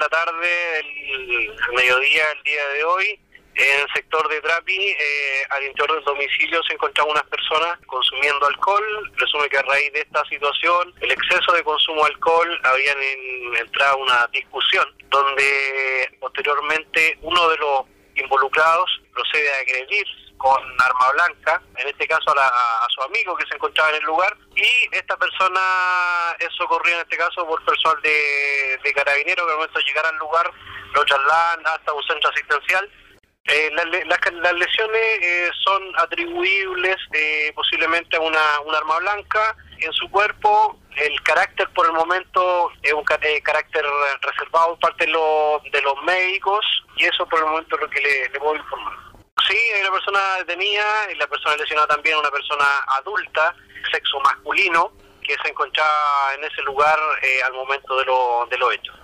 la tarde, el, mediodía, el día de hoy, en el sector de Trapi, eh, al interior del domicilio se encontraban unas personas consumiendo alcohol. Presume que a raíz de esta situación, el exceso de consumo de alcohol, habían entrado una discusión donde posteriormente uno de los involucrados procede a agredir con arma blanca, en este caso a, su amigo que se encontraba en el lugar, y esta persona es socorrida en este caso por personal de, de carabineros que al momento de llegar al lugar lo trasladan hasta un centro asistencial. Eh, las, lesiones eh, son atribuibles eh, posiblemente a una, un arma blanca en su cuerpo. El carácter por el momento es un carácter reservado por parte de, de los médicos y eso por el momento es lo que le, le puedo informar. Sí, hay una persona detenida y la persona lesionada también una persona adulta, sexo masculino, que se encontraba en ese lugar eh, al momento de, lo, de los hechos.